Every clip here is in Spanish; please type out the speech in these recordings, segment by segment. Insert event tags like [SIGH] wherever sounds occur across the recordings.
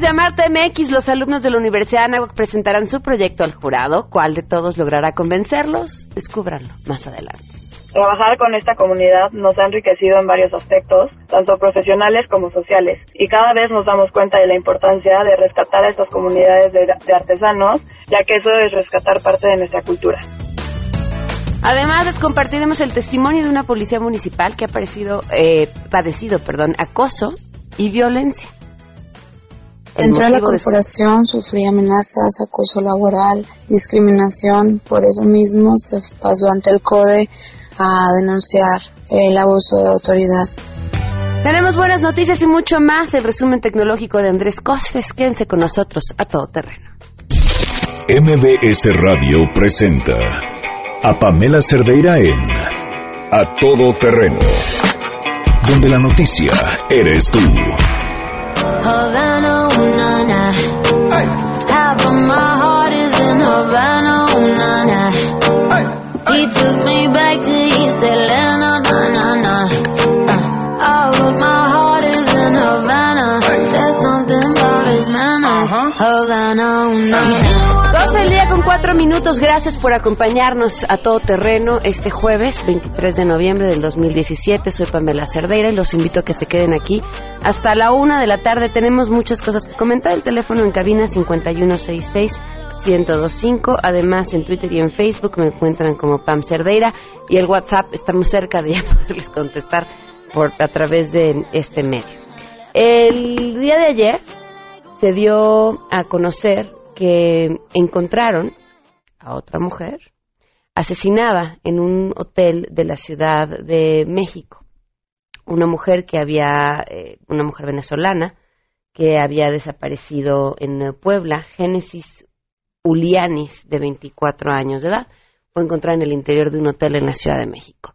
De Amarte MX, los alumnos de la Universidad de Anáhuac presentarán su proyecto al jurado. ¿Cuál de todos logrará convencerlos? Descúbranlo más adelante. Trabajar con esta comunidad nos ha enriquecido en varios aspectos, tanto profesionales como sociales, y cada vez nos damos cuenta de la importancia de rescatar a estas comunidades de, de artesanos, ya que eso es rescatar parte de nuestra cultura. Además, les compartiremos el testimonio de una policía municipal que ha parecido, eh, padecido perdón, acoso y violencia. Entró a la corporación, sufrí amenazas, acoso laboral, discriminación, por eso mismo se pasó ante el CODE a denunciar el abuso de autoridad. Tenemos buenas noticias y mucho más. El resumen tecnológico de Andrés Costes. Quédense con nosotros a todo terreno. MBS Radio presenta a Pamela Cerdeira en A Todo Terreno, donde la noticia eres tú. He 12 el día con 4 minutos. Gracias por acompañarnos a todo terreno este jueves 23 de noviembre del 2017. Soy Pamela Cerdeira y los invito a que se queden aquí hasta la una de la tarde. Tenemos muchas cosas que comentar. El teléfono en cabina 5166 1025. Además, en Twitter y en Facebook me encuentran como Pam Cerdeira y el WhatsApp estamos cerca de ya [LAUGHS] poderles contestar por a través de este medio. El día de ayer se dio a conocer que encontraron a otra mujer asesinada en un hotel de la Ciudad de México. Una mujer que había, eh, una mujer venezolana que había desaparecido en Puebla, Génesis Ulianis, de 24 años de edad. Fue encontrada en el interior de un hotel en la Ciudad de México.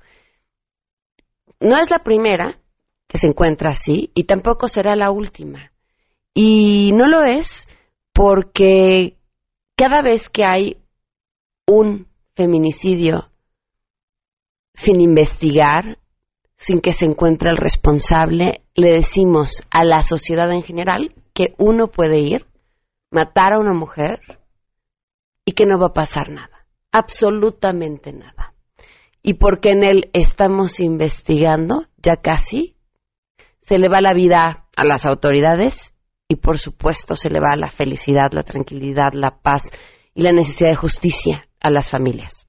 No es la primera que se encuentra así y tampoco será la última. Y no lo es porque cada vez que hay un feminicidio sin investigar, sin que se encuentre el responsable, le decimos a la sociedad en general que uno puede ir, matar a una mujer, y que no va a pasar nada, absolutamente nada. Y porque en él estamos investigando, ya casi, se le va la vida a las autoridades y por supuesto se le va la felicidad, la tranquilidad, la paz y la necesidad de justicia a las familias.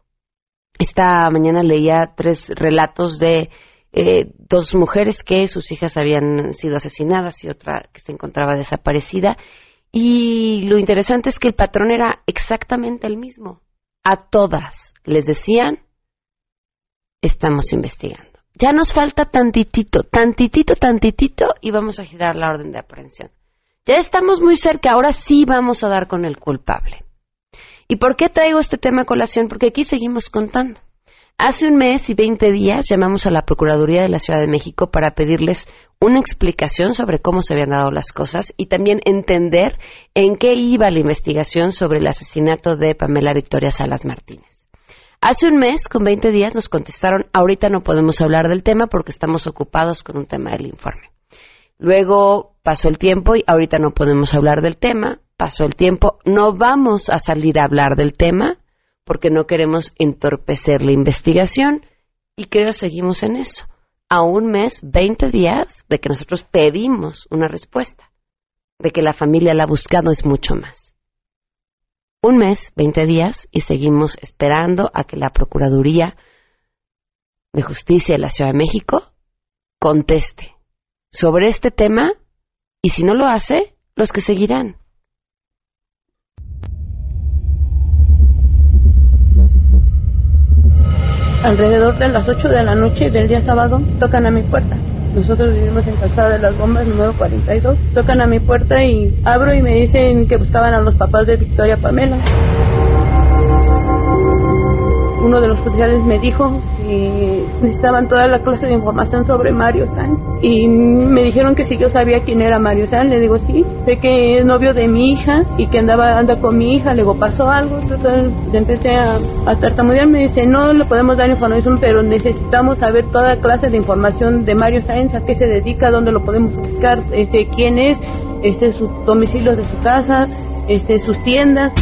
Esta mañana leía tres relatos de eh, dos mujeres que sus hijas habían sido asesinadas y otra que se encontraba desaparecida y lo interesante es que el patrón era exactamente el mismo. A todas les decían, estamos investigando. Ya nos falta tantitito, tantitito, tantitito y vamos a girar la orden de aprehensión. Ya estamos muy cerca, ahora sí vamos a dar con el culpable. ¿Y por qué traigo este tema a colación? Porque aquí seguimos contando. Hace un mes y 20 días llamamos a la Procuraduría de la Ciudad de México para pedirles una explicación sobre cómo se habían dado las cosas y también entender en qué iba la investigación sobre el asesinato de Pamela Victoria Salas Martínez. Hace un mes, con 20 días, nos contestaron, ahorita no podemos hablar del tema porque estamos ocupados con un tema del informe. Luego pasó el tiempo y ahorita no podemos hablar del tema, pasó el tiempo, no vamos a salir a hablar del tema porque no queremos entorpecer la investigación y creo seguimos en eso. A un mes, 20 días de que nosotros pedimos una respuesta, de que la familia la ha buscado es mucho más. Un mes, 20 días y seguimos esperando a que la Procuraduría de Justicia de la Ciudad de México conteste sobre este tema y si no lo hace, los que seguirán. alrededor de las 8 de la noche del día sábado tocan a mi puerta. Nosotros vivimos en Calzada de las Bombas, número 42. Tocan a mi puerta y abro y me dicen que buscaban a los papás de Victoria Pamela uno de los oficiales me dijo que necesitaban toda la clase de información sobre Mario San y me dijeron que si yo sabía quién era Mario San, le digo sí, sé que es novio de mi hija y que andaba anda con mi hija, le digo pasó algo, entonces empecé a, a tartamudear, me dice no le podemos dar información, pero necesitamos saber toda clase de información de Mario Sáenz, a qué se dedica, dónde lo podemos buscar, este, quién es, este, sus domicilios de su casa, este, sus tiendas.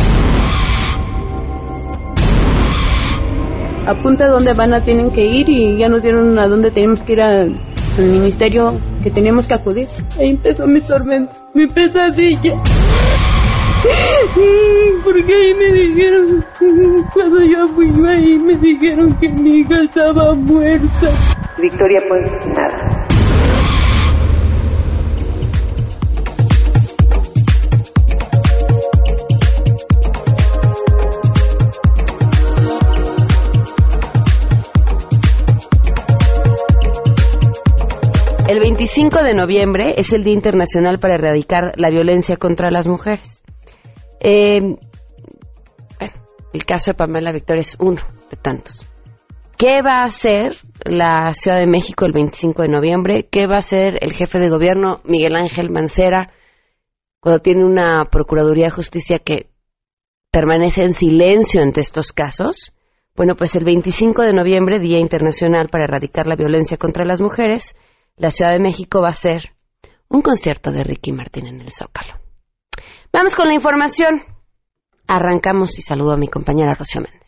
Apunta dónde van a tienen que ir y ya nos dieron a dónde tenemos que ir al, ministerio que tenemos que acudir. Ahí empezó mi tormento, mi pesadilla. [LAUGHS] Porque ahí me dijeron, [LAUGHS] cuando yo fui ahí me dijeron que mi hija estaba muerta. Victoria, pues nada. El 25 de noviembre es el Día Internacional para Erradicar la Violencia contra las Mujeres. Eh, el caso de Pamela Victoria es uno de tantos. ¿Qué va a hacer la Ciudad de México el 25 de noviembre? ¿Qué va a hacer el jefe de gobierno Miguel Ángel Mancera cuando tiene una Procuraduría de Justicia que permanece en silencio ante estos casos? Bueno, pues el 25 de noviembre, Día Internacional para Erradicar la Violencia contra las Mujeres, la Ciudad de México va a hacer un concierto de Ricky Martín en el Zócalo. Vamos con la información. Arrancamos y saludo a mi compañera Rocío Méndez.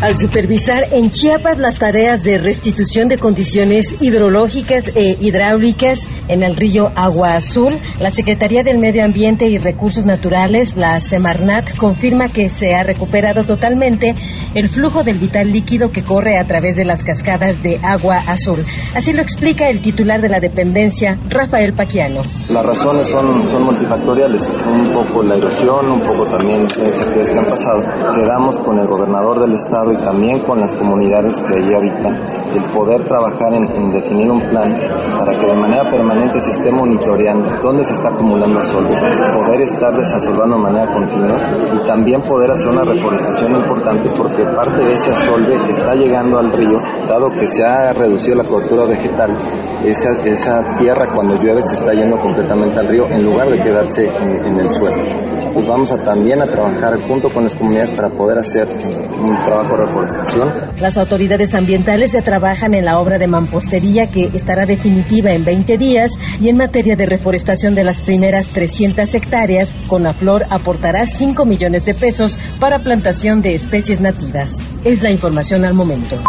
Al supervisar en Chiapas las tareas de restitución de condiciones hidrológicas e hidráulicas en el río Agua Azul, la Secretaría del Medio Ambiente y Recursos Naturales, la Semarnat, confirma que se ha recuperado totalmente el flujo del vital líquido que corre a través de las cascadas de Agua Azul. Así lo explica el titular de la dependencia, Rafael Paquiano. Las razones son, son multifactoriales, un poco la erosión, un poco también actividades que han pasado. Quedamos con el gobernador del estado y también con las comunidades que allí habitan, el poder trabajar en, definir un plan para que de manera permanente se esté monitoreando dónde se está acumulando asolve, poder estar desasolvando de manera continua y también poder hacer una reforestación importante porque parte de ese asolve está llegando al río, dado que se ha reducido la cobertura vegetal, esa, esa tierra cuando llueve se está yendo completamente al río en lugar de quedarse en, el suelo. Pues vamos a también a trabajar junto con las comunidades para poder hacer un trabajo reforestación. Las autoridades ambientales ya trabajan en la obra de mampostería que estará definitiva en 20 días y en materia de reforestación de las primeras 300 hectáreas, con la flor aportará 5 millones de pesos para plantación de especies nativas. Es la información al momento.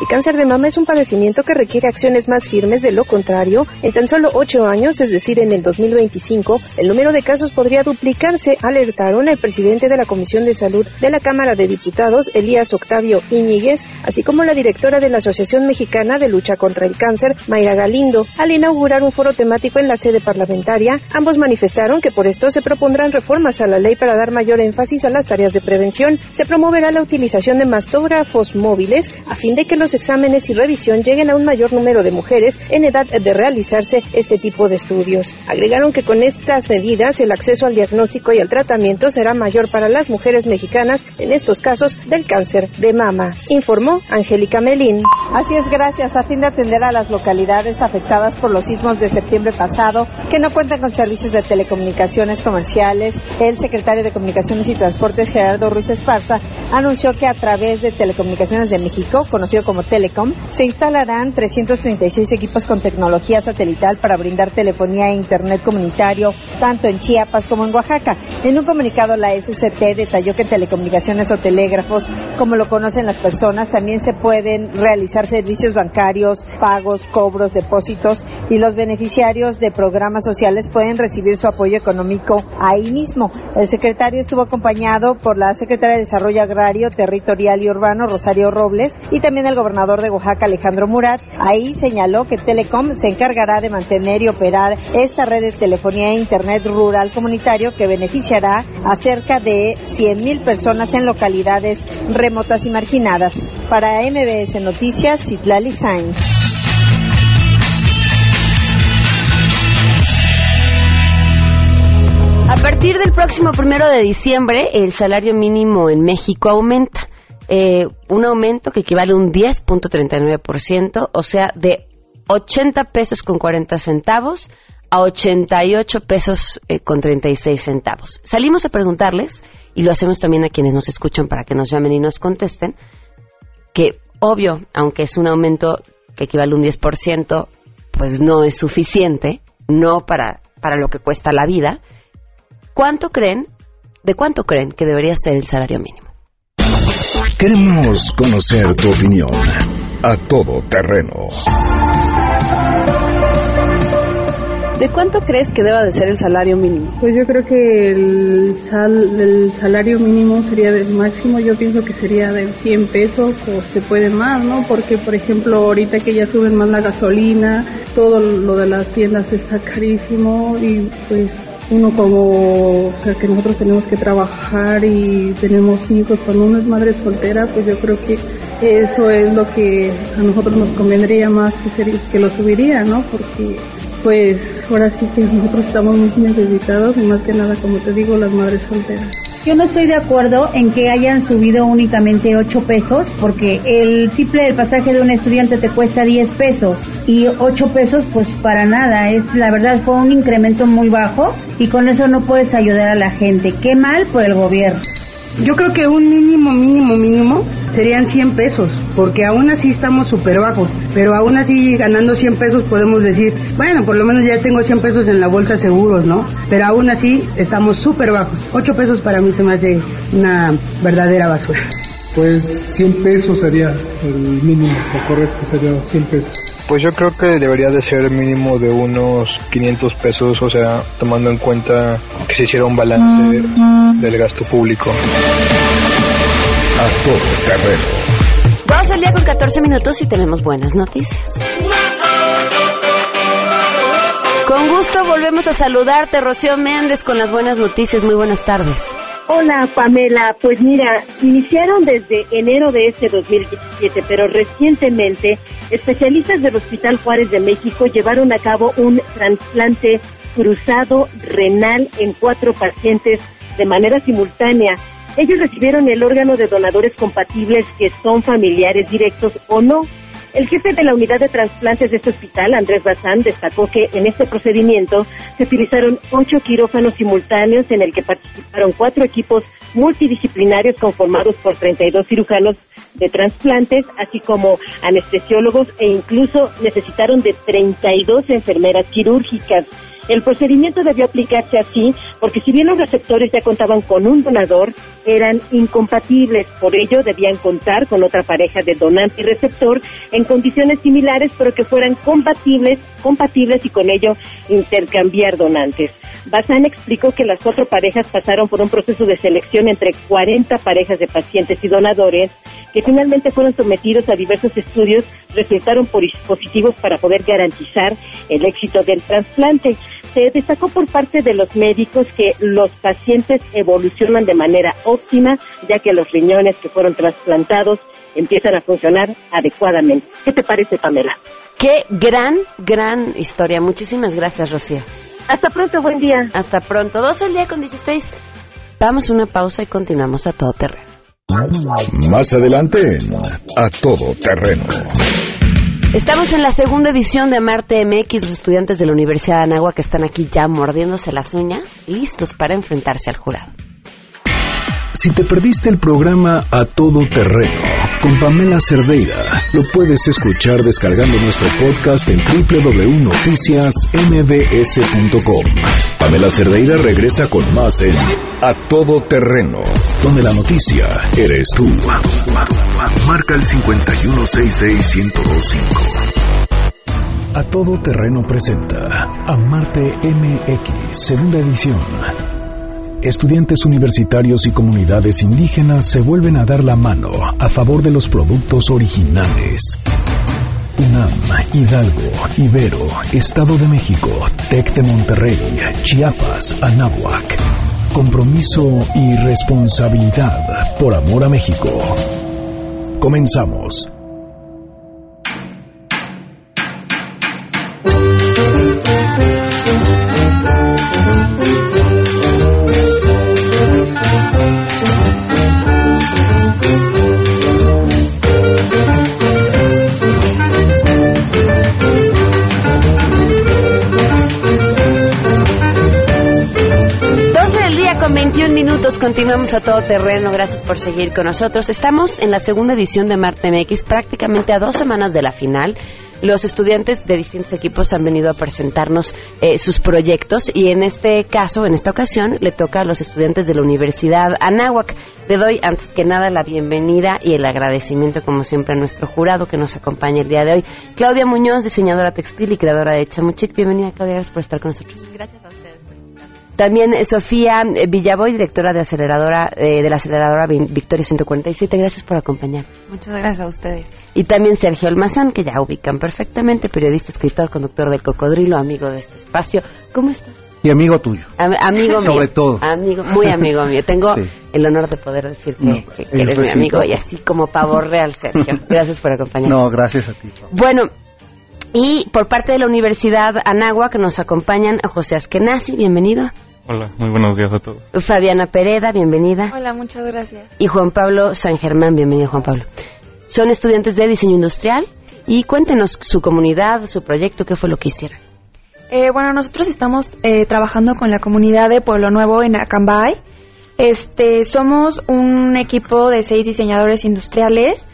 El cáncer de mama es un padecimiento que requiere acciones más firmes, de lo contrario, en tan solo ocho años, es decir, en el 2025, el número de casos podría duplicarse, alertaron el presidente de la Comisión de Salud de la Cámara de Diputados, Elías Octavio Iñiguez, así como la directora de la Asociación Mexicana de Lucha contra el Cáncer, Mayra Galindo. Al inaugurar un foro temático en la sede parlamentaria, ambos manifestaron que por esto se propondrán reformas a la ley para dar mayor énfasis a las tareas de prevención. Se promoverá la utilización de mastógrafos móviles a fin de que los exámenes y revisión lleguen a un mayor número de mujeres en edad de realizarse este tipo de estudios. Agregaron que con estas medidas el acceso al diagnóstico y al tratamiento será mayor para las mujeres mexicanas en estos casos del cáncer de mama, informó Angélica Melín. Así es, gracias. A fin de atender a las localidades afectadas por los sismos de septiembre pasado, que no cuentan con servicios de telecomunicaciones comerciales, el secretario de Comunicaciones y Transportes, Gerardo Ruiz Esparza, anunció que a través de Telecomunicaciones de México, conocido como Telecom, se instalarán 336 equipos con tecnología satelital para brindar telefonía e internet comunitario tanto en Chiapas como en Oaxaca. En un comunicado la SCT detalló que telecomunicaciones o telégrafos, como lo conocen las personas, también se pueden realizar servicios bancarios, pagos, cobros, depósitos y los beneficiarios de programas sociales pueden recibir su apoyo económico ahí mismo. El secretario estuvo acompañado por la secretaria de Desarrollo Agrario, Territorial y Urbano, Rosario Robles, y también el gobernador de Oaxaca, Alejandro Murat. Ahí señaló que Telecom se encargará de mantener y operar esta red de telefonía e Internet rural comunitario que beneficiará a cerca de 100.000 personas en localidades remotas y marginadas. Para MBS Noticias, Citlali Sainz. A partir del próximo primero de diciembre, el salario mínimo en México aumenta. Eh, un aumento que equivale a un 10.39%, o sea, de 80 pesos con 40 centavos a 88 pesos eh, con 36 centavos. Salimos a preguntarles, y lo hacemos también a quienes nos escuchan para que nos llamen y nos contesten, que obvio, aunque es un aumento que equivale a un 10%, pues no es suficiente, no para, para lo que cuesta la vida. ¿Cuánto creen, de cuánto creen que debería ser el salario mínimo? Queremos conocer tu opinión a todo terreno. ¿De cuánto crees que deba de ser el salario mínimo? Pues yo creo que el, el salario mínimo sería del máximo, yo pienso que sería de 100 pesos o se puede más, ¿no? Porque, por ejemplo, ahorita que ya suben más la gasolina, todo lo de las tiendas está carísimo y pues uno como, o sea, que nosotros tenemos que trabajar y tenemos hijos, cuando uno es madre soltera, pues yo creo que eso es lo que a nosotros nos convendría más que, ser, que lo subiría, ¿no? Porque pues ahora sí que nosotros estamos muy necesitados y más que nada, como te digo, las madres solteras. Yo no estoy de acuerdo en que hayan subido únicamente 8 pesos, porque el simple del pasaje de un estudiante te cuesta 10 pesos y 8 pesos pues para nada, es la verdad fue un incremento muy bajo y con eso no puedes ayudar a la gente. Qué mal por el gobierno. Yo creo que un mínimo, mínimo, mínimo serían 100 pesos, porque aún así estamos súper bajos, pero aún así ganando 100 pesos podemos decir, bueno, por lo menos ya tengo 100 pesos en la bolsa seguros, ¿no? Pero aún así estamos súper bajos. 8 pesos para mí se me hace una verdadera basura. Pues 100 pesos sería el mínimo, lo correcto sería 100 pesos. Pues yo creo que debería de ser mínimo de unos 500 pesos, o sea, tomando en cuenta que se hiciera un balance del gasto público. A todo terreno. Vamos al día con 14 minutos y tenemos buenas noticias. Con gusto volvemos a saludarte, Rocío Méndez, con las buenas noticias. Muy buenas tardes. Hola Pamela, pues mira, iniciaron desde enero de este 2017, pero recientemente especialistas del Hospital Juárez de México llevaron a cabo un trasplante cruzado renal en cuatro pacientes de manera simultánea. Ellos recibieron el órgano de donadores compatibles que son familiares directos o no. El jefe de la unidad de trasplantes de este hospital, Andrés Bazán, destacó que en este procedimiento se utilizaron ocho quirófanos simultáneos en el que participaron cuatro equipos multidisciplinarios conformados por 32 cirujanos de trasplantes, así como anestesiólogos e incluso necesitaron de 32 enfermeras quirúrgicas. El procedimiento debió aplicarse así porque si bien los receptores ya contaban con un donador, eran incompatibles. Por ello debían contar con otra pareja de donante y receptor en condiciones similares, pero que fueran compatibles, compatibles y con ello intercambiar donantes. Bazán explicó que las cuatro parejas pasaron por un proceso de selección entre 40 parejas de pacientes y donadores que finalmente fueron sometidos a diversos estudios, resultaron positivos para poder garantizar el éxito del trasplante. Se destacó por parte de los médicos que los pacientes evolucionan de manera óptima, ya que los riñones que fueron trasplantados empiezan a funcionar adecuadamente. ¿Qué te parece, Pamela? Qué gran, gran historia. Muchísimas gracias, Rocío. Hasta pronto, buen día. Hasta pronto. Dos el día con 16. Damos una pausa y continuamos a todo terreno. Más adelante en A Todo Terreno. Estamos en la segunda edición de Marte MX, los estudiantes de la Universidad de Anáhuac que están aquí ya mordiéndose las uñas, listos para enfrentarse al jurado. Si te perdiste el programa A Todo Terreno con Pamela Cerdeira, lo puedes escuchar descargando nuestro podcast en www.noticiasmbs.com. Pamela Cerdeira regresa con más en A Todo Terreno, donde la noticia eres tú. Marca el 5166125. A Todo Terreno presenta a Marte MX, segunda edición estudiantes universitarios y comunidades indígenas se vuelven a dar la mano a favor de los productos originales. UNAM, Hidalgo, Ibero, Estado de México, TEC de Monterrey, Chiapas, Anáhuac. Compromiso y responsabilidad por amor a México. Comenzamos. Continuamos a todo terreno. Gracias por seguir con nosotros. Estamos en la segunda edición de Marte MX, prácticamente a dos semanas de la final. los estudiantes de distintos equipos han venido a presentarnos eh, sus proyectos y en este caso, en esta ocasión, le toca a los estudiantes de la Universidad Anáhuac. Le doy antes que nada la bienvenida y el agradecimiento, como siempre, a nuestro jurado que nos acompaña el día de hoy. Claudia Muñoz, diseñadora textil y creadora de Chamuchic. Bienvenida, Claudia, gracias por estar con nosotros. Gracias a. También eh, Sofía eh, Villaboy, directora de aceleradora eh, de la aceleradora Victoria 147. Gracias por acompañarnos. Muchas gracias a ustedes. Y también Sergio Almazán, que ya ubican perfectamente, periodista, escritor, conductor del Cocodrilo, amigo de este espacio. ¿Cómo estás? Y amigo tuyo. amigo [LAUGHS] mío. Sobre todo. Amigo, muy amigo mío. Tengo [LAUGHS] el honor de poder decir que, eres mi amigo y así como pavo real, Sergio. [LAUGHS] Gracias por acompañarnos. No, gracias a ti. Bueno, y por parte de la Universidad Anáhuac nos acompañan a José Askenazi, bienvenido. Hola, muy buenos días a todos. Fabiana Pereda, bienvenida. Hola, muchas gracias. Y Juan Pablo San Germán, bienvenido Juan Pablo. Son estudiantes de diseño industrial y cuéntenos su comunidad, su proyecto, qué fue lo que hicieron. Eh, bueno, nosotros estamos eh, trabajando con la comunidad de Pueblo Nuevo en Acambay. Este, somos un equipo de seis diseñadores industriales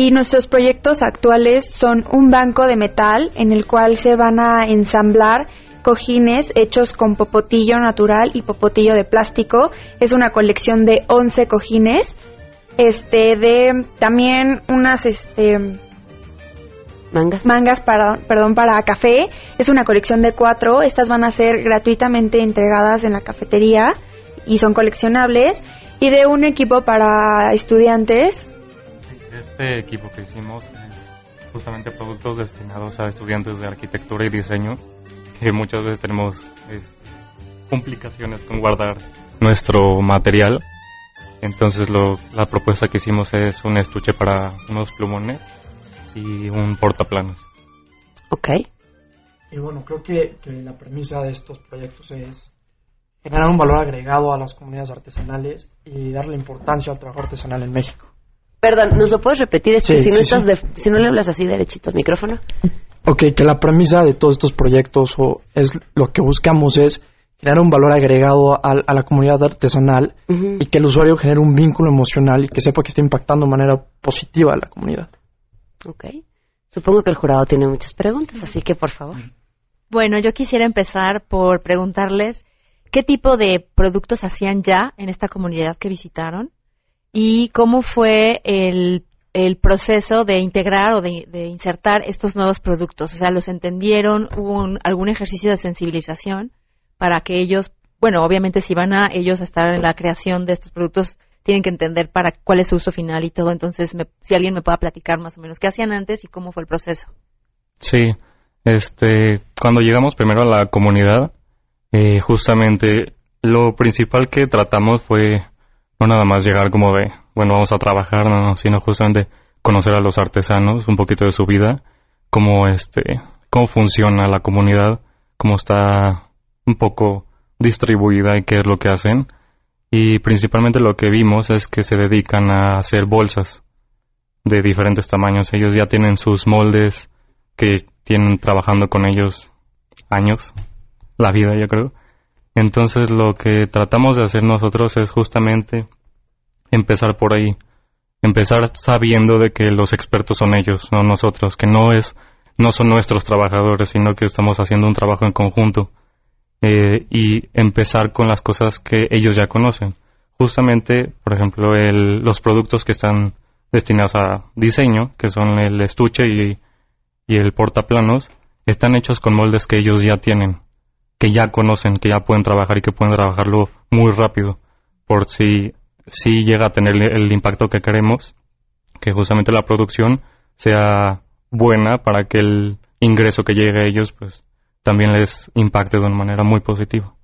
y nuestros proyectos actuales son un banco de metal en el cual se van a ensamblar cojines hechos con popotillo natural y popotillo de plástico. Es una colección de 11 cojines. Este de también unas este mangas mangas para perdón para café. Es una colección de cuatro. Estas van a ser gratuitamente entregadas en la cafetería y son coleccionables y de un equipo para estudiantes. Este equipo que hicimos es justamente productos destinados a estudiantes de arquitectura y diseño que muchas veces tenemos este, complicaciones con guardar nuestro material. Entonces lo, la propuesta que hicimos es un estuche para unos plumones y un portaplanos. Ok. Y bueno, creo que, que la premisa de estos proyectos es generar un valor agregado a las comunidades artesanales y darle importancia al trabajo artesanal en México. Perdón, ¿nos lo puedes repetir? si, no estás si no le hablas así derechito al micrófono. Ok, que la premisa de todos estos proyectos o es lo que buscamos es crear un valor agregado a, la comunidad artesanal y que el usuario genere un vínculo emocional y que sepa que está impactando de manera positiva a la comunidad. Ok. Supongo que el jurado tiene muchas preguntas, así que por favor. Bueno, yo quisiera empezar por preguntarles qué tipo de productos hacían ya en esta comunidad que visitaron y cómo fue el proceso de integrar o de, insertar estos nuevos productos. O sea, los entendieron, hubo algún ejercicio de sensibilización para que ellos, bueno, obviamente si van a ellos a estar en la creación de estos productos, tienen que entender para cuál es su uso final y todo. Entonces, si alguien me pueda platicar más o menos qué hacían antes y cómo fue el proceso. Sí, este, cuando llegamos primero a la comunidad, eh, justamente lo principal que tratamos fue no nada más llegar como de, bueno, vamos a trabajar, no, sino justamente conocer a los artesanos, un poquito de su vida, cómo este, cómo funciona la comunidad, cómo está un poco distribuida y qué es lo que hacen. Y principalmente lo que vimos es que se dedican a hacer bolsas de diferentes tamaños. Ellos ya tienen sus moldes que tienen trabajando con ellos años, la vida yo creo. Entonces lo que tratamos de hacer nosotros es justamente empezar por ahí, empezar sabiendo de que los expertos son ellos, no nosotros, que no es, no son nuestros trabajadores, sino que estamos haciendo un trabajo en conjunto eh, y empezar con las cosas que ellos ya conocen. Justamente, por ejemplo, el, los productos que están destinados a diseño, que son el estuche y, y el portaplanos, están hechos con moldes que ellos ya tienen que ya conocen, que ya pueden trabajar y que pueden trabajarlo muy rápido, por si, si llega a tener el impacto que queremos, que justamente la producción sea buena para que el ingreso que llegue a ellos pues también les impacte de una manera muy positiva.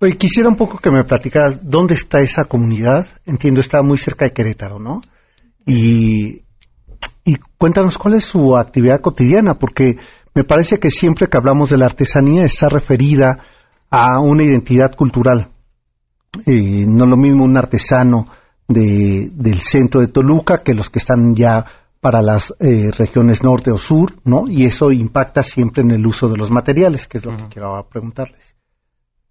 Oye, quisiera un poco que me platicaras dónde está esa comunidad. Entiendo, está muy cerca de Querétaro, ¿no? Y, y cuéntanos cuál es su actividad cotidiana, porque me parece que siempre que hablamos de la artesanía está referida a una identidad cultural. Eh, no lo mismo un artesano de, del centro de Toluca que los que están ya para las eh, regiones norte o sur, ¿no? Y eso impacta siempre en el uso de los materiales, que es lo que quiero preguntarles.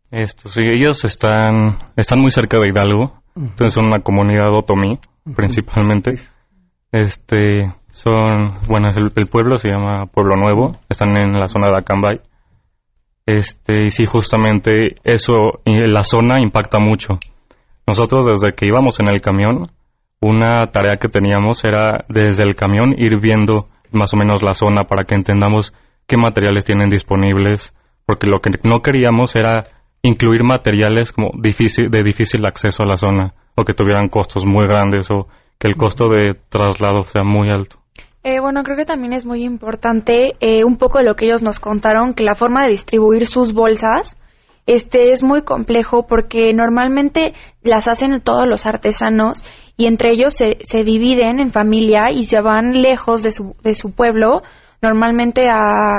Esto, sí, ellos están, están muy cerca de Hidalgo, entonces son una comunidad otomí, principalmente. Este, Son, bueno, el, el, pueblo se llama Pueblo Nuevo, están en la zona de Acambay. Este, y sí, justamente eso, la zona impacta mucho. Nosotros desde que íbamos en el camión, una tarea que teníamos era desde el camión ir viendo más o menos la zona para que entendamos qué materiales tienen disponibles, porque lo que no queríamos era incluir materiales como difícil, de difícil acceso a la zona, o que tuvieran costos muy grandes, o que el costo de traslado sea muy alto. Eh, bueno, creo que también es muy importante eh, un poco de lo que ellos nos contaron, que la forma de distribuir sus bolsas este es muy complejo porque normalmente las hacen todos los artesanos y entre ellos se, se dividen en familia y se van lejos de su, de su pueblo normalmente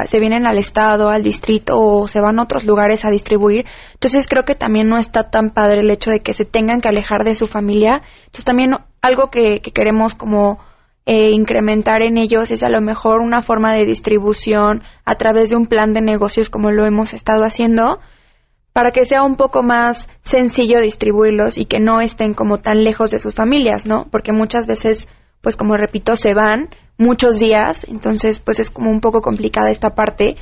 se vienen al estado, al distrito o se van a otros lugares a distribuir. Entonces creo que también no está tan padre el hecho de que se tengan que alejar de su familia. Entonces también algo que, queremos como eh, incrementar en ellos es a lo mejor una forma de distribución a través de un plan de negocios como lo hemos estado haciendo para que sea un poco más sencillo distribuirlos y que no estén como tan lejos de sus familias, ¿no? Porque muchas veces, pues como repito, se van muchos días, entonces pues es como un poco complicada esta parte.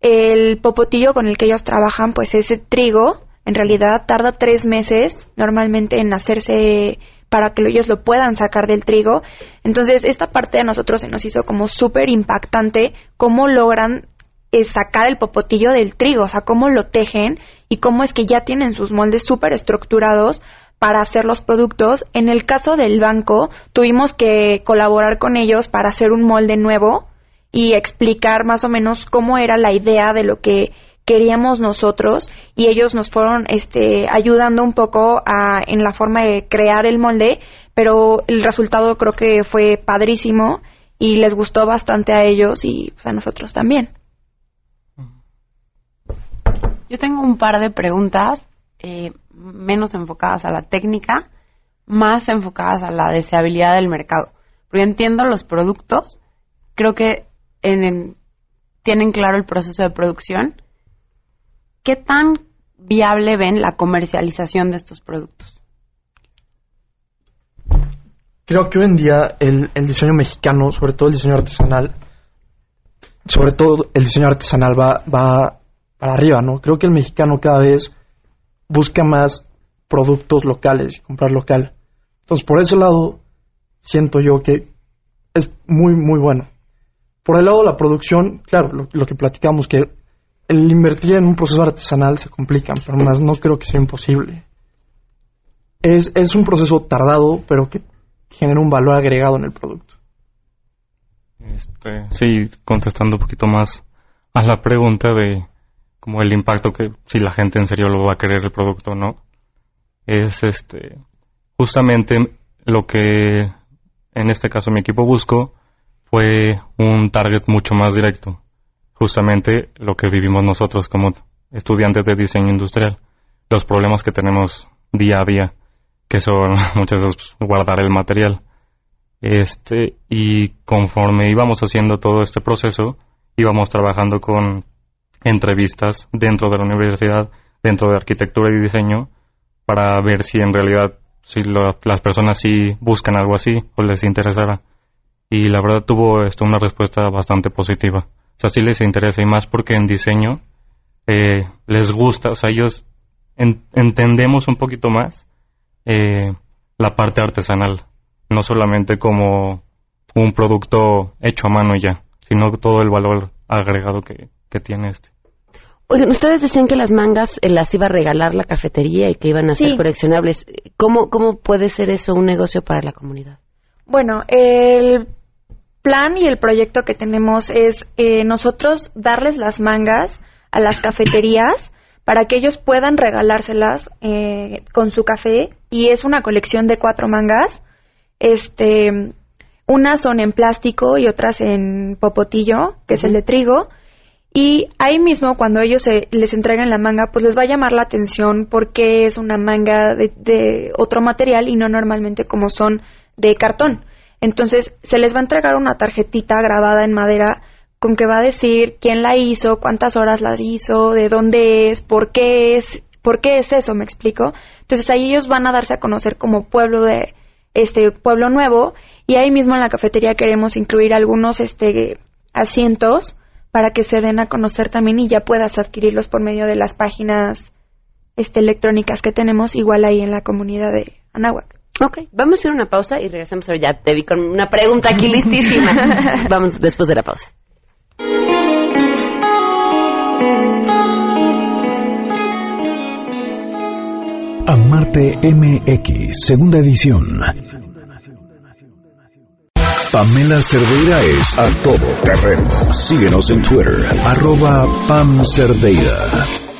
El popotillo con el que ellos trabajan, pues ese trigo, en realidad tarda tres meses normalmente en hacerse para que ellos lo puedan sacar del trigo. Entonces, esta parte a nosotros se nos hizo como súper impactante cómo logran eh, sacar el popotillo del trigo, o sea, cómo lo tejen y cómo es que ya tienen sus moldes súper estructurados para hacer los productos. En el caso del banco, tuvimos que colaborar con ellos para hacer un molde nuevo y explicar más o menos cómo era la idea de lo que queríamos nosotros y ellos nos fueron este ayudando un poco a, en la forma de crear el molde, pero el resultado creo que fue padrísimo y les gustó bastante a ellos y pues, a nosotros también. Yo tengo un par de preguntas. Eh, menos enfocadas a la técnica, más enfocadas a la deseabilidad del mercado. Porque entiendo los productos, creo que tienen claro el proceso de producción. ¿Qué tan viable ven la comercialización de estos productos? Creo que hoy en día el, diseño mexicano, sobre todo el diseño artesanal, sobre todo el diseño artesanal va, va para arriba, ¿no? Creo que el mexicano cada vez busca más productos locales y comprar local. Entonces, por ese lado, siento yo que es muy, muy bueno. Por el lado de la producción, claro, lo, que platicamos, que el invertir en un proceso artesanal se complica, pero más no creo que sea imposible. Es, es un proceso tardado, pero que genera un valor agregado en el producto. Este, sí, contestando un poquito más a la pregunta de como el impacto que si la gente en serio lo va a querer el producto o no. Es este justamente lo que en este caso mi equipo buscó fue un target mucho más directo. Justamente lo que vivimos nosotros como estudiantes de diseño industrial. Los problemas que tenemos día a día, que son [LAUGHS] muchas veces guardar el material. Este, y conforme íbamos haciendo todo este proceso, íbamos trabajando con entrevistas dentro de la universidad, dentro de arquitectura y diseño, para ver si en realidad si las personas sí buscan algo así o les interesará. Y la verdad tuvo esto una respuesta bastante positiva. O sea, sí les interesa y más porque en diseño eh, les gusta, o sea, ellos entendemos un poquito más eh, la parte artesanal, no solamente como un producto hecho a mano ya, sino todo el valor agregado que, que tiene este. Oigan, ustedes decían que las mangas eh, las iba a regalar la cafetería y que iban a ser coleccionables. ¿Cómo, ¿Cómo puede ser eso un negocio para la comunidad? Bueno, el plan y el proyecto que tenemos es eh, nosotros darles las mangas a las cafeterías para que ellos puedan regalárselas eh, con su café y es una colección de cuatro mangas. Este, unas son en plástico y otras en popotillo, que es el de trigo y ahí mismo, cuando ellos les entregan la manga, pues les va a llamar la atención porque es una manga de, otro material y no normalmente como son de cartón. Entonces, se les va a entregar una tarjetita grabada en madera con que va a decir quién la hizo, cuántas horas la hizo, de dónde es, por qué es, por qué es eso, me explico. Entonces ahí ellos van a darse a conocer como pueblo de, este Pueblo Nuevo y ahí mismo en la cafetería queremos incluir algunos este asientos para que se den a conocer también y ya puedas adquirirlos por medio de las páginas este, electrónicas que tenemos igual ahí en la comunidad de Anáhuac. Ok, vamos a hacer una pausa y regresamos ahora. Ya te vi con una pregunta aquí listísima. [LAUGHS] vamos después de la pausa. Amarte MX, segunda edición. Pamela Cerdeira es a todo terreno. Síguenos en Twitter, arroba Pam Cerdeira.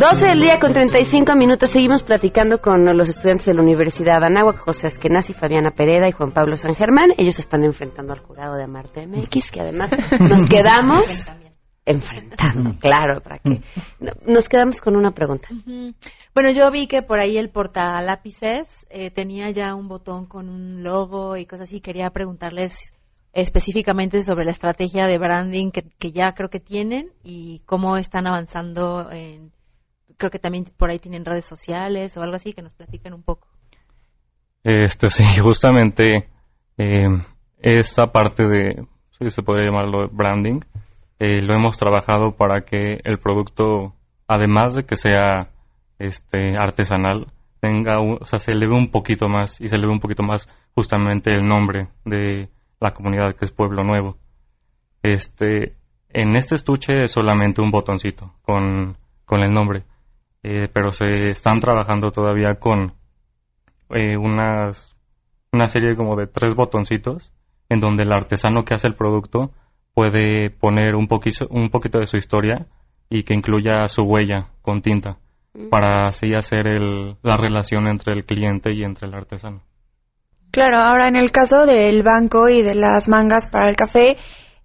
12 del día con 35 minutos. Seguimos platicando con los estudiantes de la Universidad de Anáhuac, José Esquenazi, Fabiana Pereda y Juan Pablo San Germán. Ellos están enfrentando al jurado de Amarte MX, que además nos [LAUGHS] quedamos enfrentando, claro, para que nos quedamos con una pregunta. Bueno, yo vi que por ahí el porta lápices eh, tenía ya un botón con un logo y cosas así. Quería preguntarles específicamente sobre la estrategia de branding que, que ya creo que tienen y cómo están avanzando en creo que también por ahí tienen redes sociales o algo así, que nos platiquen un poco. Este, sí, [LAUGHS] justamente eh, esta parte de, si se podría llamarlo branding, eh, lo hemos trabajado para que el producto, además de que sea este artesanal, tenga, o sea, se eleve un poquito más y se eleve un poquito más justamente el nombre de la comunidad que es Pueblo Nuevo. Este, en este estuche es solamente un botoncito con, con el nombre eh, pero se están trabajando todavía con eh, unas, una serie como de tres botoncitos en donde el artesano que hace el producto puede poner un poquito, un poquito de su historia y que incluya su huella con tinta mm. para así hacer el, la relación entre el cliente y entre el artesano. Claro, ahora en el caso del banco y de las mangas para el café,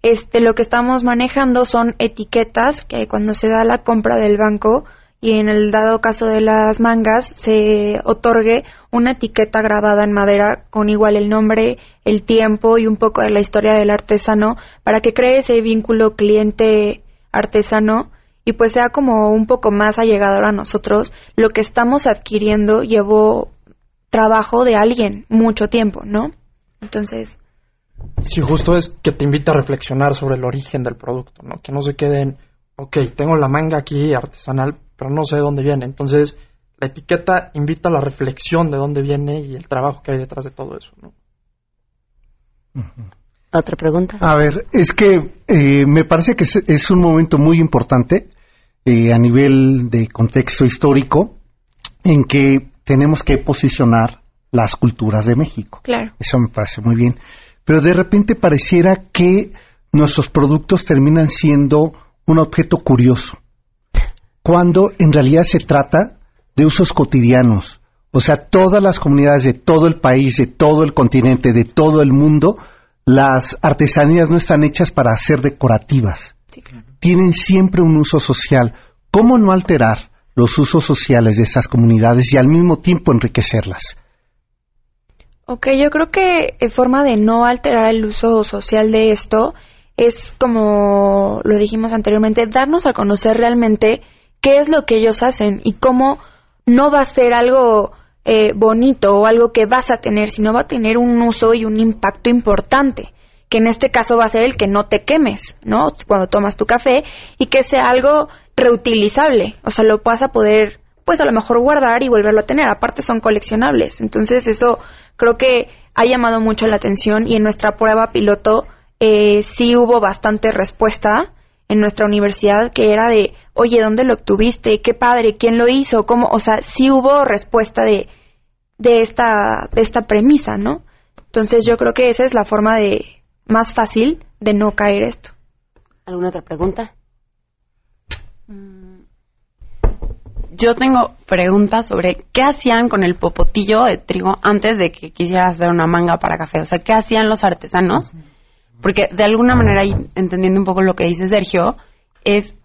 este, lo que estamos manejando son etiquetas que cuando se da la compra del banco y en el dado caso de las mangas se otorgue una etiqueta grabada en madera con igual el nombre, el tiempo y un poco de la historia del artesano para que cree ese vínculo cliente-artesano y pues sea como un poco más allegador a nosotros. Lo que estamos adquiriendo llevó trabajo de alguien mucho tiempo, ¿no? Entonces... Sí, justo es que te invita a reflexionar sobre el origen del producto, ¿no? Que no se queden, ok, tengo la manga aquí artesanal, pero no sé de dónde viene. Entonces, la etiqueta invita a la reflexión de dónde viene y el trabajo que hay detrás de todo eso. ¿no? ¿Otra pregunta? A ver, es que eh, me parece que es, un momento muy importante eh, a nivel de contexto histórico en que tenemos que posicionar las culturas de México. Claro. Eso me parece muy bien. Pero de repente pareciera que nuestros productos terminan siendo un objeto curioso cuando en realidad se trata de usos cotidianos. O sea, todas las comunidades de todo el país, de todo el continente, de todo el mundo, las artesanías no están hechas para ser decorativas. Tienen siempre un uso social. ¿Cómo no alterar los usos sociales de estas comunidades y al mismo tiempo enriquecerlas? Ok, yo creo que en forma de no alterar el uso social de esto es como lo dijimos anteriormente, darnos a conocer realmente qué es lo que ellos hacen y cómo no va a ser algo eh, bonito o algo que vas a tener, sino va a tener un uso y un impacto importante, que en este caso va a ser el que no te quemes, ¿no? Cuando tomas tu café y que sea algo reutilizable, o sea, lo vas a poder, pues a lo mejor guardar y volverlo a tener, aparte son coleccionables, entonces eso creo que ha llamado mucho la atención y en nuestra prueba piloto eh, sí hubo bastante respuesta en nuestra universidad que era de, oye, ¿dónde lo obtuviste? ¿Qué padre? ¿Quién lo hizo? ¿Cómo? O sea, sí hubo respuesta de, de, esta, de esta premisa, ¿no? Entonces yo creo que esa es la forma de más fácil de no caer esto. ¿Alguna otra pregunta? Mm. Yo tengo preguntas sobre qué hacían con el popotillo de trigo antes de que quisieras hacer una manga para café. O sea, ¿qué hacían los artesanos? Porque de alguna manera, entendiendo un poco lo que dice Sergio, es,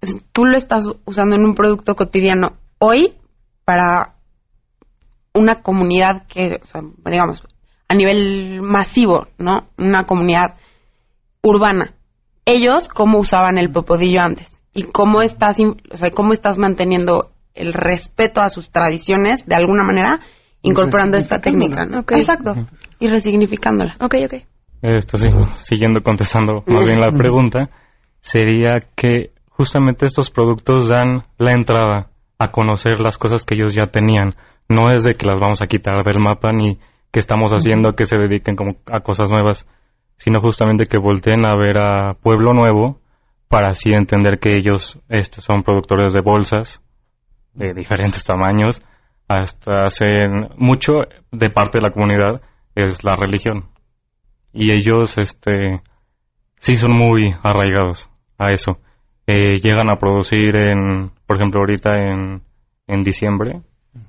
es- tú lo estás usando en un producto cotidiano hoy para una comunidad que, o sea, digamos, a nivel masivo, ¿no? Una comunidad urbana. Ellos, ¿cómo usaban el popodillo antes? Y cómo estás, o sea, cómo estás manteniendo el respeto a sus tradiciones de alguna manera, incorporando esta técnica. Exacto. Y resignificándola. Ok, ok. Esto sí, siguiendo contestando más bien la pregunta, sería que justamente estos productos dan la entrada a conocer las cosas que ellos ya tenían. No es de que las vamos a quitar del mapa ni que estamos haciendo que se dediquen como a cosas nuevas, sino justamente que volteen a ver a Pueblo Nuevo para así entender que ellos estos son productores de bolsas de diferentes tamaños, hasta hacen mucho de parte de la comunidad es la religión y ellos este sí son muy arraigados a eso. Eh, llegan a producir en por ejemplo ahorita en, en diciembre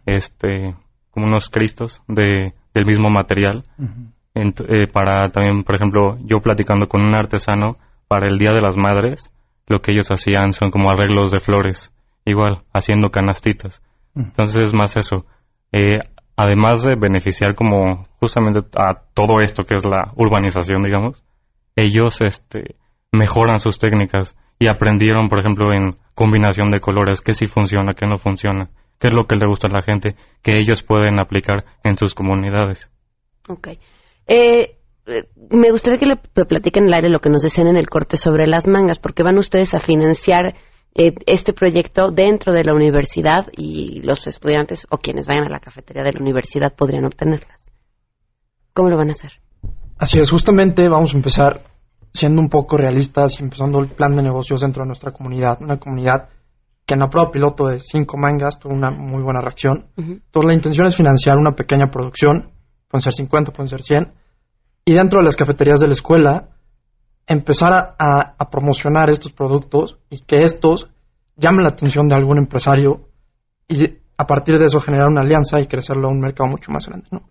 este como unos cristos de del mismo material. Ent- eh, para también por ejemplo yo platicando con un artesano para el día de las madres lo que ellos hacían son como arreglos de flores igual haciendo canastitas. Entonces es más eso. Eh, además de beneficiar como justamente a todo esto que es la urbanización, digamos, ellos este, mejoran sus técnicas y aprendieron, por ejemplo, en combinación de colores, qué sí funciona, qué no funciona, qué es lo que le gusta a la gente, que ellos pueden aplicar en sus comunidades. Ok. Eh, eh, me gustaría que le platiquen en el aire lo que nos decían en el corte sobre las mangas, porque van ustedes a financiar eh, este proyecto dentro de la universidad y los estudiantes o quienes vayan a la cafetería de la universidad podrían obtenerlas. ¿Cómo lo van a hacer? Así es, justamente vamos a empezar siendo un poco realistas y empezando el plan de negocios dentro de nuestra comunidad. Una comunidad que en la prueba piloto de cinco mangas tuvo una muy buena reacción. Entonces la intención es financiar una pequeña producción, pueden ser 50, pueden ser 100, y dentro de las cafeterías de la escuela empezar a, promocionar estos productos y que estos llamen la atención de algún empresario y a partir de eso generar una alianza y crecerlo a un mercado mucho más grande, ¿no?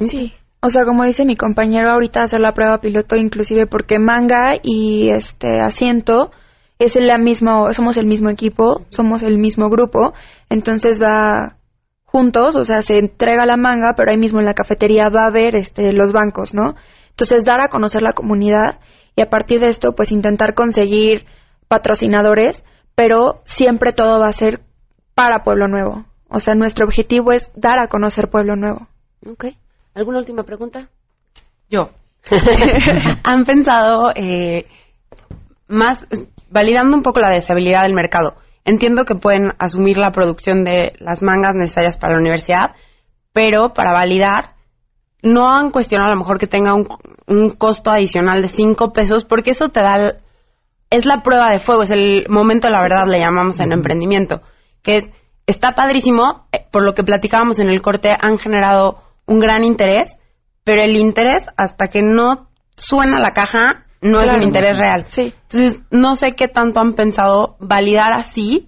Sí. O sea, como dice mi compañero, ahorita hacer la prueba piloto, inclusive porque manga y este asiento es la misma, somos el mismo equipo, somos el mismo grupo, entonces va juntos, o sea, se entrega la manga, pero ahí mismo en la cafetería va a haber este los bancos, ¿no? Entonces dar a conocer la comunidad y a partir de esto, pues intentar conseguir patrocinadores, pero siempre todo va a ser para Pueblo Nuevo. O sea, nuestro objetivo es dar a conocer Pueblo Nuevo. Ok. ¿Alguna última pregunta? Yo. [LAUGHS] Han pensado eh, más, validando un poco la deshabilidad del mercado. Entiendo que pueden asumir la producción de las mangas necesarias para la universidad, pero para validar, no han cuestionado a lo mejor que tenga un, un costo adicional de 5 pesos, porque eso te da, el- es la prueba de fuego, es el momento de la verdad, le llamamos en emprendimiento, que es, está padrísimo, eh, por lo que platicábamos en el corte, han generado un gran interés, pero el interés, hasta que no suena la caja, no es un interés real. Sí. Entonces, no sé qué tanto han pensado validar así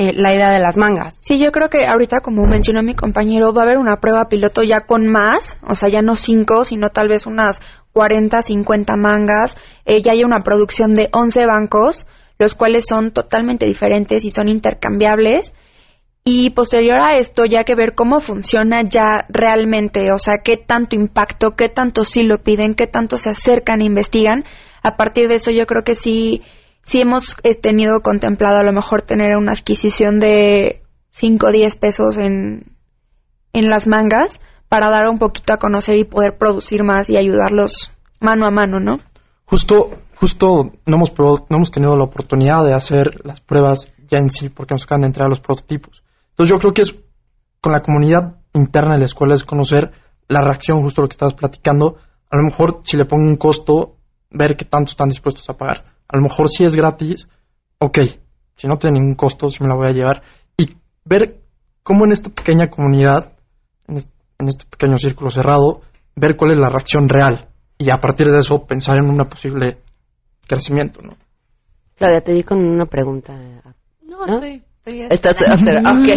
eh, la idea de las mangas. Sí, yo creo que ahorita, como mencionó mi compañero, va a haber una prueba piloto ya con más, o sea, ya no cinco, sino tal vez unas 40, 50 mangas. Eh, ya hay una producción de 11 bancos, los cuales son totalmente diferentes y son intercambiables. Y posterior a esto, ya que ver cómo funciona ya realmente, o sea, qué tanto impacto, qué tanto sí lo piden, qué tanto se acercan e investigan. A partir de eso, yo creo que sí, sí hemos eh, tenido contemplado a lo mejor tener una adquisición de 5 o 10 pesos en, en las mangas para dar un poquito a conocer y poder producir más y ayudarlos mano a mano, ¿no? Justo, justo no hemos, no hemos tenido la oportunidad de hacer las pruebas ya en sí porque nos acaban de entregar los prototipos. Entonces yo creo que es con la comunidad interna de la escuela es conocer la reacción, justo lo que estabas platicando. A lo mejor si le pongo un costo, ver qué tanto están dispuestos a pagar. A lo mejor si es gratis, ok. Si no tiene ningún costo, si me la voy a llevar. Y ver cómo en esta pequeña comunidad, en est- en este pequeño círculo cerrado, ver cuál es la reacción real. Y a partir de eso pensar en un posible crecimiento, ¿no? Claudia, te vi con una pregunta. No, estoy, estoy Estás esperando. observa- [LAUGHS] ok.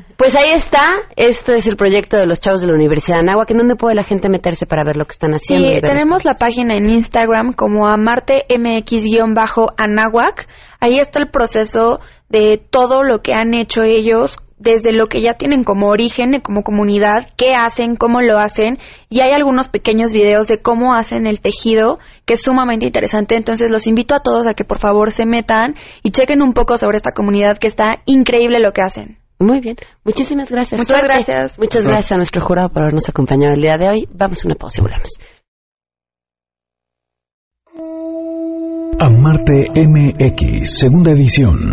[LAUGHS] Pues ahí está. Esto es el proyecto de los chavos de la Universidad de Anáhuac. ¿En dónde puede la gente meterse para ver lo que están haciendo? Sí, tenemos la página en Instagram como amartemx-anáhuac. Ahí está el proceso de todo lo que han hecho ellos, desde lo que ya tienen como origen, como comunidad, qué hacen, cómo lo hacen, y hay algunos pequeños videos de cómo hacen el tejido, que es sumamente interesante. Entonces los invito a todos a que por favor se metan y chequen un poco sobre esta comunidad que está increíble lo que hacen. Muy bien. Muchísimas gracias. Muchas Suerte. gracias. Muchas gracias a nuestro jurado por habernos acompañado el día de hoy. Vamos a una pausa y volvemos. Amarte MX, segunda edición.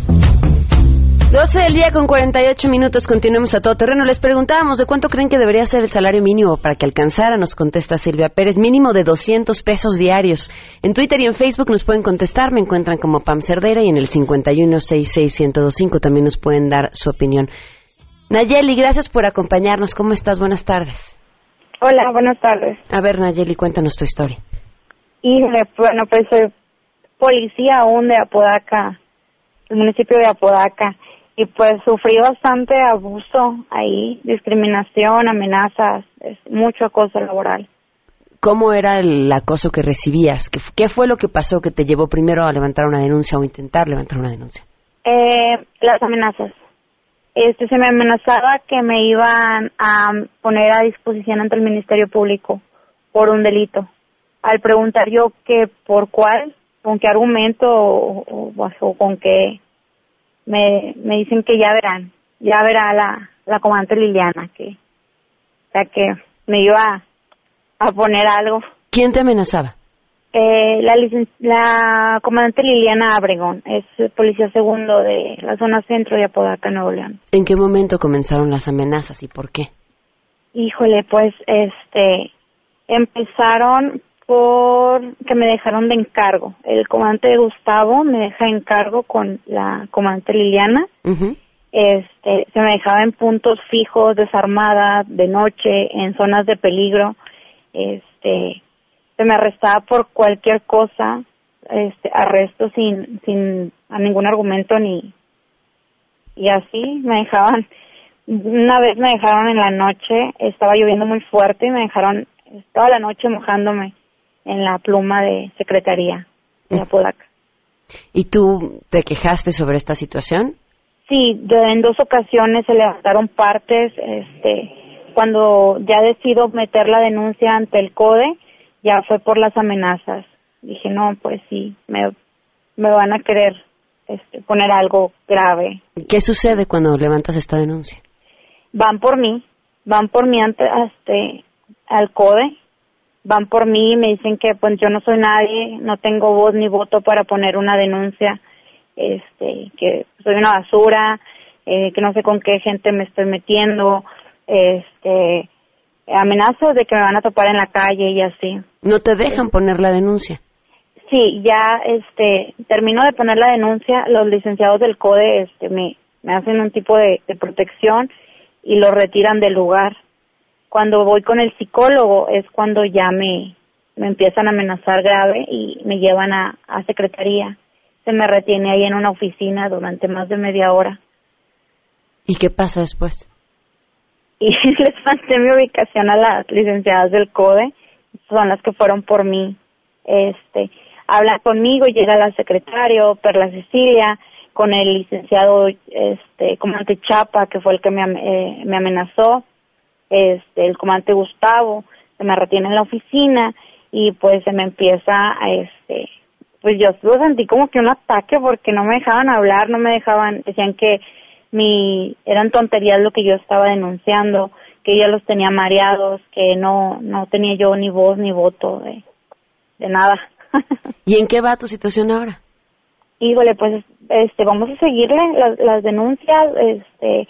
12 del día con 48 minutos, continuemos a todo terreno. Les preguntábamos de cuánto creen que debería ser el salario mínimo para que alcanzara, nos contesta Silvia Pérez, mínimo de 200 pesos diarios. En Twitter y en Facebook nos pueden contestar, me encuentran como Pam Cerdera y en el 5166125 también nos pueden dar su opinión. Nayeli, gracias por acompañarnos. ¿Cómo estás? Buenas tardes. Hola, buenas tardes. A ver, Nayeli, cuéntanos tu historia. Híjole, bueno, pues soy policía aún de Apodaca, el municipio de Apodaca, y pues sufrí bastante abuso ahí, discriminación, amenazas, es mucho acoso laboral. ¿Cómo era el acoso que recibías? ¿Qué, qué fue lo que pasó que te llevó primero a levantar una denuncia o intentar levantar una denuncia? Eh, las amenazas. Este, se me amenazaba que me iban a poner a disposición ante el Ministerio Público por un delito. Al preguntar yo que por cuál, con qué argumento o, o- o con qué, me, me dicen que ya verán, ya verá la, la comandante Liliana, que, o sea, que me iba a poner algo. ¿Quién te amenazaba? Eh, la, licen- la comandante Liliana Abregón es policía segundo de la zona centro de Apodaca, Nuevo León. ¿En qué momento comenzaron las amenazas y por qué? Híjole, pues, este, empezaron por que me dejaron de encargo. El comandante Gustavo me deja de encargo con la comandante Liliana. Este, se me dejaba en puntos fijos, desarmada, de noche, en zonas de peligro. Este, se me arrestaba por cualquier cosa, este, arresto sin, sin a ningún argumento ni, y así me dejaban una vez me dejaron en la noche, estaba lloviendo muy fuerte y me dejaron toda la noche mojándome en la pluma de secretaría de Apodaca. ¿Y tú te quejaste sobre esta situación? Sí, de- en dos ocasiones se levantaron partes, este, cuando ya decido meter la denuncia ante el CODE, ya fue por las amenazas. Dije, no, pues sí, me, me van a querer este, poner algo grave. ¿Qué sucede cuando levantas esta denuncia? van por mí, van por mí ante, este, al CODE, van por mí y me dicen que pues yo no soy nadie, no tengo voz ni voto para poner una denuncia, este, que soy una basura, eh, que no sé con qué gente me estoy metiendo, este, amenazas de que me van a topar en la calle y así. ¿No te dejan poner la denuncia? Sí, ya este termino de poner la denuncia, los licenciados del CODE este me, me hacen un tipo de, de protección y lo retiran del lugar. Cuando voy con el psicólogo es cuando ya me, me empiezan a amenazar grave y me llevan a, a secretaría. Se me retiene ahí en una oficina durante más de media hora ¿Y qué pasa después? y [LAUGHS] les mandé mi ubicación a las licenciadas del CODE, son las que fueron por mí. Este, habla conmigo, llega la secretario, Perla Cecilia, con el licenciado, este, comandante Chapa, que fue el que me, eh, me amenazó, este, el comandante Gustavo, se me retiene en la oficina y pues se me empieza a, este, pues yo lo sentí como que un ataque porque no me dejaban hablar, no me dejaban, decían que mi eran tonterías lo que yo estaba denunciando, que ella los tenía mareados, que no no tenía yo ni voz ni voto de, de nada. [LAUGHS] ¿Y en qué va tu situación ahora? Híjole, pues este vamos a seguirle las, las denuncias este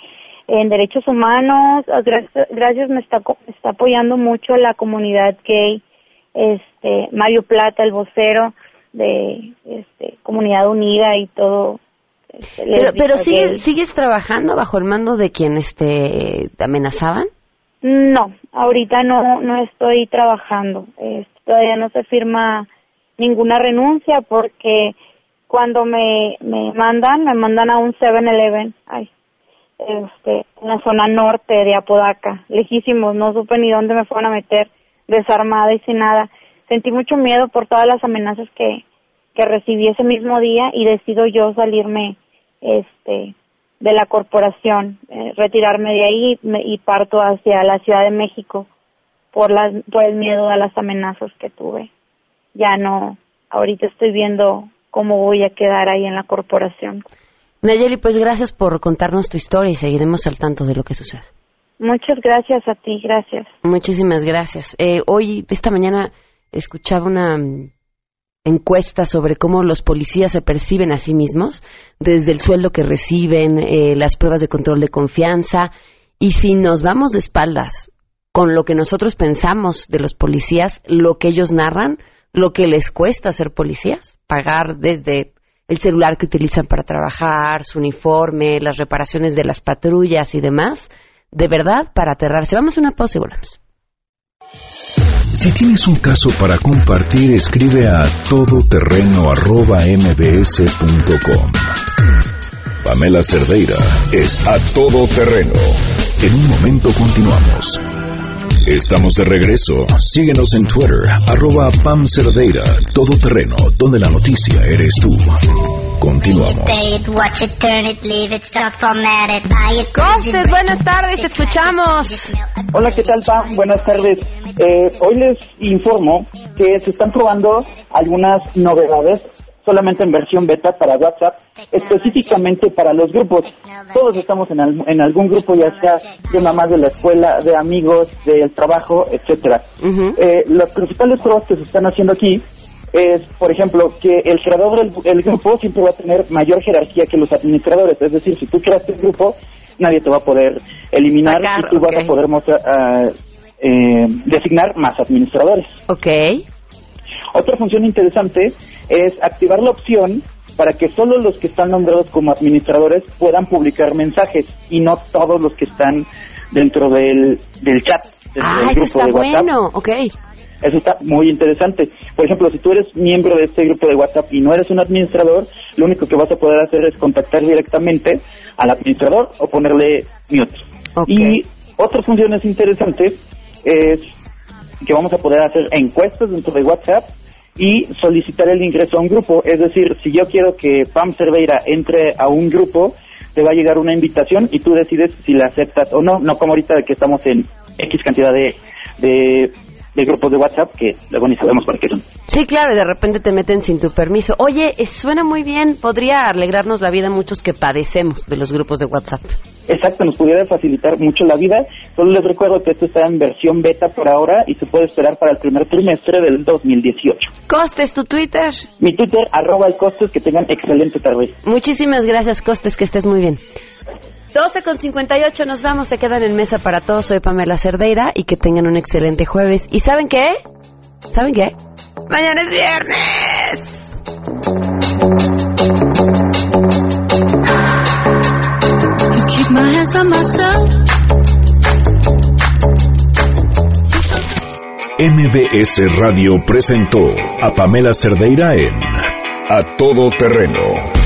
en derechos humanos, gracias, gracias me está está apoyando mucho la comunidad gay, este Mario Plata el vocero de este, comunidad unida y todo. este, Pero, pero sigue- sigues trabajando bajo el mando de quienes te amenazaban. No, ahorita no, no estoy trabajando. Este, todavía no se firma ninguna renuncia porque cuando me, me mandan, me mandan a un 7-Eleven, ay, este, en la zona norte de Apodaca, lejísimos, no supe ni dónde me fueron a meter, desarmada y sin nada. Sentí mucho miedo por todas las amenazas que, que recibí ese mismo día y decido yo salirme, este, de la corporación, eh, retirarme de ahí me- y parto hacia la Ciudad de México por las por el miedo a las amenazas que tuve. Ya no, ahorita estoy viendo cómo voy a quedar ahí en la corporación. Nayeli, pues gracias por contarnos tu historia y seguiremos al tanto de lo que suceda. Muchas gracias a ti, gracias. Muchísimas gracias. Eh, hoy, esta mañana, escuchaba una mm, encuesta sobre cómo los policías se perciben a sí mismos, desde el sueldo que reciben, eh, las pruebas de control de confianza, y si nos vamos de espaldas con lo que nosotros pensamos de los policías, lo que ellos narran, lo que les cuesta ser policías, pagar desde el celular que utilizan para trabajar, su uniforme, las reparaciones de las patrullas y demás, de verdad, para aterrarse. Vamos a una pausa y volvemos. Si tienes un caso para compartir, escribe a todoterreno.mbs.com. Pamela Cerdeira es a todoterreno. En un momento continuamos. Estamos de regreso. Síguenos en Twitter, arroba Pam Cerdeira, todoterreno, donde la noticia eres tú. Continuamos. Costes, buenas tardes, te escuchamos. Hola, ¿qué tal, Pam? Buenas tardes. Eh, hoy les informo que se están probando algunas novedades solamente en versión beta para WhatsApp, específicamente para los grupos. Todos estamos en, al- en algún grupo, ya sea de mamás de la escuela, de amigos, del trabajo, etcétera. Eh, las principales pruebas que se están haciendo aquí es, por ejemplo, que el creador del el grupo siempre va a tener mayor jerarquía que los administradores. Es decir, si tú creaste el grupo, nadie te va a poder eliminar Sacar, y tú vas a poder mostrar, ah, eh, designar más administradores. Ok. Otra función interesante es activar la opción para que solo los que están nombrados como administradores puedan publicar mensajes y no todos los que están dentro del, del chat. dentro Ah, del eso grupo está de WhatsApp. bueno, ok. Eso está muy interesante. Por ejemplo, si tú eres miembro de este grupo de WhatsApp y no eres un administrador, lo único que vas a poder hacer es contactar directamente al administrador o ponerle mute. Y otra función es interesante es que vamos a poder hacer encuestas dentro de WhatsApp y solicitar el ingreso a un grupo. Es decir, si yo quiero que Pam Cerveira entre a un grupo, te va a llegar una invitación y tú decides si la aceptas o no. No como ahorita que estamos en X cantidad de, de, de grupos de WhatsApp que luego ni sabemos para qué son. Sí, claro, y de repente te meten sin tu permiso. Oye, eh, suena muy bien, podría alegrarnos la vida a muchos que padecemos de los grupos de WhatsApp. Exacto, nos pudiera facilitar mucho la vida. Solo les recuerdo que esto está en versión beta por ahora y se puede esperar para el primer trimestre del 2018. Costes, tu Twitter. Mi Twitter, arroba el costes, que tengan excelente tarde. Muchísimas gracias, Costes, que estés muy bien. 12 con 58, nos vamos, se quedan en mesa para todos. Soy Pamela Cerdeira y que tengan un excelente jueves. ¿Y saben qué? ¿Saben qué? Mañana es viernes. MBS Radio presentó a Pamela Cerdeira en A Todo Terreno.